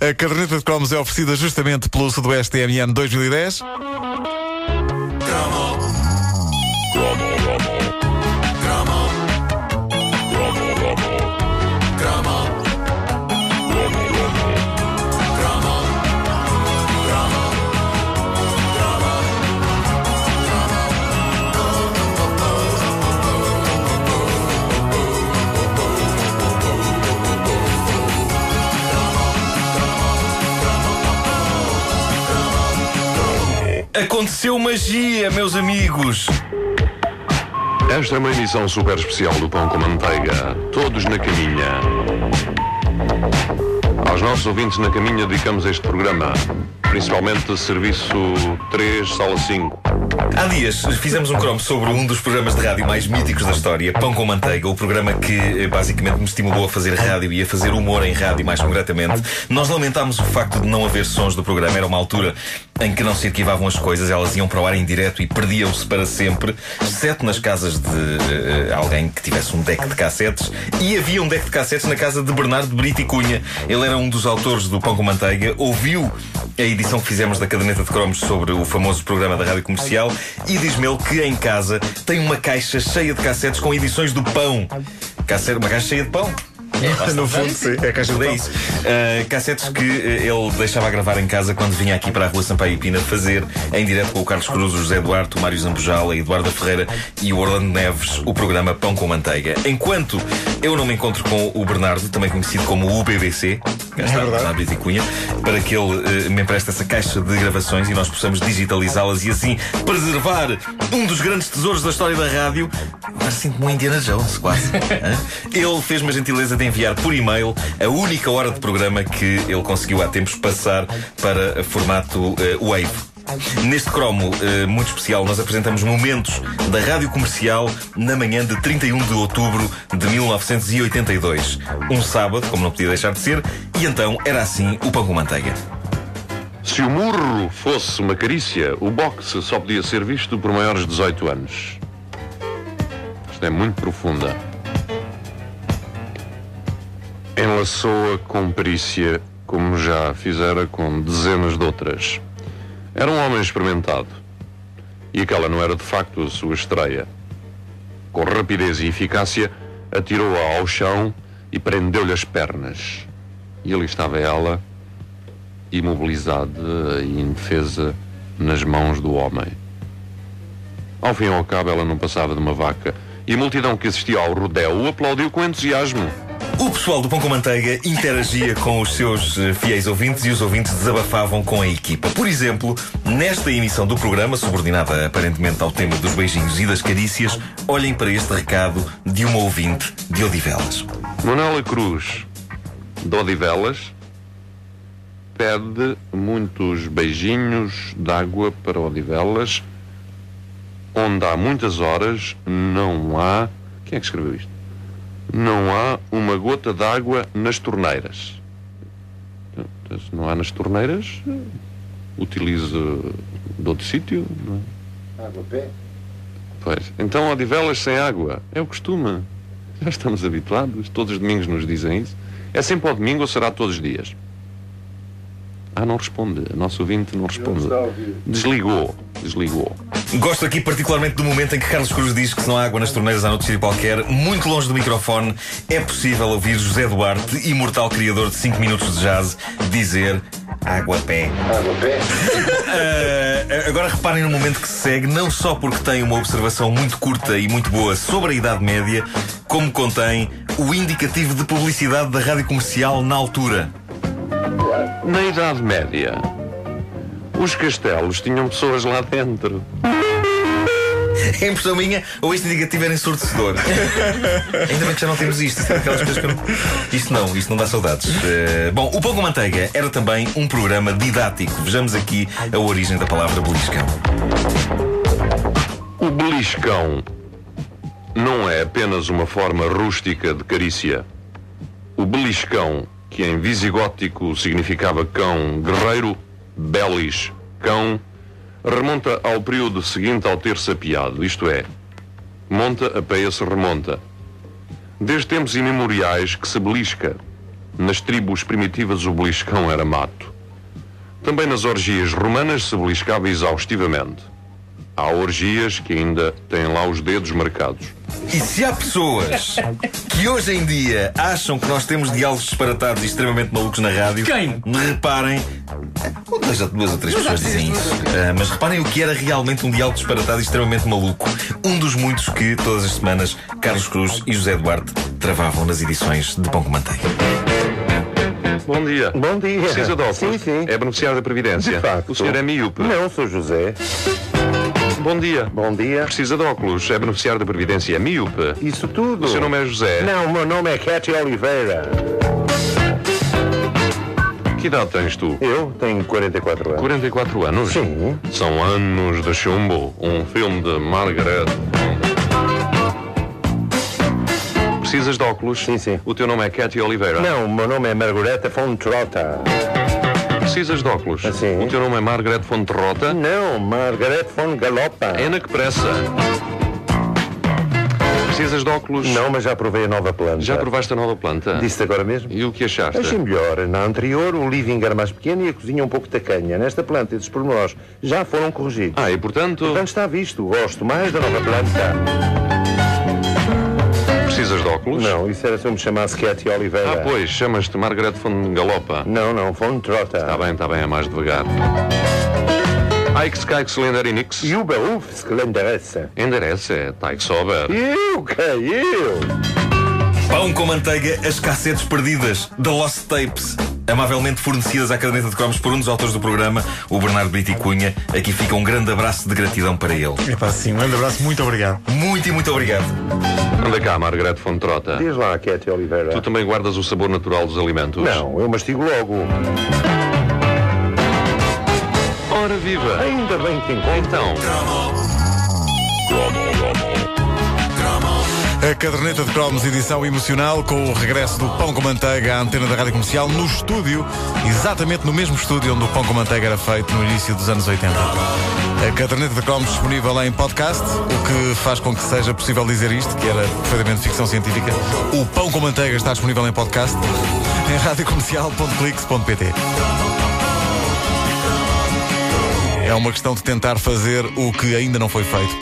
A caderneta de cromos é oferecida justamente pelo Sudoeste TMN 2010. Aconteceu magia, meus amigos! Esta é uma emissão super especial do Pão com Manteiga. Todos na caminha. Aos nossos ouvintes na caminha dedicamos este programa. Principalmente Serviço 3, Sala 5. Há dias fizemos um cromo sobre um dos programas de rádio mais míticos da história, Pão com Manteiga, o programa que eh, basicamente me estimulou a fazer rádio e a fazer humor em rádio, mais concretamente. Nós lamentámos o facto de não haver sons do programa. Era uma altura em que não se arquivavam as coisas, elas iam para o ar em direto e perdiam-se para sempre, exceto nas casas de uh, alguém que tivesse um deck de cassetes. E havia um deck de cassetes na casa de Bernardo Brito e Cunha. Ele era um dos autores do Pão com Manteiga, ouviu a edição que fizemos da caderneta de cromos sobre o famoso programa da rádio comercial e diz-me ele que em casa tem uma caixa cheia de cassetes com edições do pão. Cassete, uma caixa cheia de pão. É, no fundo, sim, é a caixa de é isso. Uh, cassetes que uh, ele deixava gravar em casa quando vinha aqui para a rua Sampaio e Pina fazer em direto com o Carlos Cruz, o José Duarte, o Mário Zambujal, a Eduarda Ferreira e o Orlando Neves, o programa Pão com Manteiga. Enquanto eu não me encontro com o Bernardo, também conhecido como o BBC, é verdade. e Cunha, para que ele uh, me empreste essa caixa de gravações e nós possamos digitalizá-las e assim preservar um dos grandes tesouros da história da rádio. Agora sinto-me um Indiana Jones, quase. ele fez-me a gentileza de enviar por e-mail a única hora de programa que ele conseguiu há tempos passar para formato uh, Wave. Neste cromo uh, muito especial, nós apresentamos momentos da rádio comercial na manhã de 31 de outubro de 1982. Um sábado, como não podia deixar de ser, e então era assim o pão com manteiga. Se o murro fosse uma carícia, o boxe só podia ser visto por maiores de 18 anos. Isto é muito profunda. Enlaçou-a com perícia, como já fizera com dezenas de outras. Era um homem experimentado. E aquela não era de facto a sua estreia. Com rapidez e eficácia, atirou-a ao chão e prendeu-lhe as pernas. E ali estava ela, imobilizada e indefesa nas mãos do homem. Ao fim e ao cabo, ela não passava de uma vaca, e a multidão que assistia ao rodeo o aplaudiu com entusiasmo. O pessoal do Pão com Manteiga interagia com os seus eh, fiéis ouvintes e os ouvintes desabafavam com a equipa. Por exemplo, nesta emissão do programa, subordinada aparentemente ao tema dos beijinhos e das carícias, olhem para este recado de uma ouvinte de Odivelas. Manuela Cruz, de Odivelas, pede muitos beijinhos d'água para Odivelas, onde há muitas horas não há. Quem é que escreveu isto? Não há uma gota d'água nas torneiras. Se não há nas torneiras, utilize de outro sítio. Não é? Água pé? Pois. Então, Odivelas sem água. É o costume. Já estamos habituados. Todos os domingos nos dizem isso. É sempre ao domingo ou será todos os dias? Ah, não responde. A nosso ouvinte não responde. Desligou. Desligou. Gosto aqui particularmente do momento em que Carlos Cruz diz que se não há água nas torneiras há noutro sítio qualquer, muito longe do microfone, é possível ouvir José Duarte, imortal criador de 5 minutos de jazz, dizer água pé. Água pé? uh, agora reparem no momento que se segue, não só porque tem uma observação muito curta e muito boa sobre a Idade Média, como contém o indicativo de publicidade da rádio comercial na altura. Na Idade Média, os castelos tinham pessoas lá dentro. É impressão minha, ou este indicativo era ensurdecedor. Ainda bem que já não temos isto. Isto, aquelas coisas que eu não... isto não, isto não dá saudades. Uh, bom, o Pão com Manteiga era também um programa didático. Vejamos aqui a origem da palavra beliscão. O beliscão não é apenas uma forma rústica de carícia. O beliscão, que em visigótico significava cão guerreiro, belis, cão, remonta ao período seguinte ao ter sapiado, isto é, monta a peia se remonta. Desde tempos imemoriais que se belisca. Nas tribos primitivas o beliscão era mato. Também nas orgias romanas se beliscava exaustivamente. Há orgias que ainda têm lá os dedos marcados. E se há pessoas que hoje em dia acham que nós temos diálogos disparatados e extremamente malucos na rádio, Quem? reparem. Duas, duas ou três pessoas dizem isso. Ah, mas reparem o que era realmente um diálogo disparatado e extremamente maluco. Um dos muitos que, todas as semanas, Carlos Cruz e José Duarte travavam nas edições de Pão com Manteiga. Bom dia. Bom dia. Precisa de óculos? Sim, sim. É beneficiário da Previdência. De facto. O senhor é miúpe? Não, sou José. Bom dia. Bom dia. Precisa de óculos? É beneficiário da Previdência? Miúpe? Isso tudo? O seu nome é José? Não, o meu nome é Cathy Oliveira. Que idade tens tu? Eu tenho 44 anos. 44 anos? Sim. São anos de chumbo. Um filme de Margaret. Precisas de óculos? Sim, sim. O teu nome é Cathy Oliveira? Não, o meu nome é Margareta von Trota. Precisas de óculos? Ah, sim. O teu nome é Margaret Fonterrota? Não, Margaret von Galopa. É na que pressa? Precisas de óculos? Não, mas já provei a nova planta. Já provaste a nova planta? Disse agora mesmo? E o que achaste? Achei melhor. Na anterior, o living era mais pequeno e a cozinha um pouco tacanha. Nesta planta, esses pormenores já foram corrigidos. Ah, e portanto, Portanto, está visto. Gosto mais da nova planta. Óculos? Não, isso era se eu me chamasse Cathy Oliveira. Ah, pois, chamas-te Margaret von Galopa. Não, não, von Trota. Está bem, está bem, é mais devagar. Ike Skyke Cylinder Inix. Juba Ufs, que lhe interessa. Endereça, é Tyke Sober. Eu, que eu? Pão com manteiga, as cassetes perdidas da Lost Tapes. Amavelmente fornecidas à caderneta de cromos por um dos autores do programa, o Bernardo Brito e Cunha. Aqui fica um grande abraço de gratidão para ele. Epá, sim, um grande abraço, muito obrigado. Muito e muito obrigado. Anda cá, Margaret von Trota. Diz lá, Cathy Oliveira. Tu também guardas o sabor natural dos alimentos? Não, eu mastigo logo. Ora viva! Ainda bem que te encontro. Então, A caderneta de cromos, edição emocional, com o regresso do Pão com Manteiga à antena da Rádio Comercial, no estúdio, exatamente no mesmo estúdio onde o Pão com Manteiga era feito no início dos anos 80. A caderneta de cromos disponível em podcast, o que faz com que seja possível dizer isto, que era perfeitamente ficção científica. O Pão com Manteiga está disponível em podcast em radiocomercial.clix.pt. É uma questão de tentar fazer o que ainda não foi feito.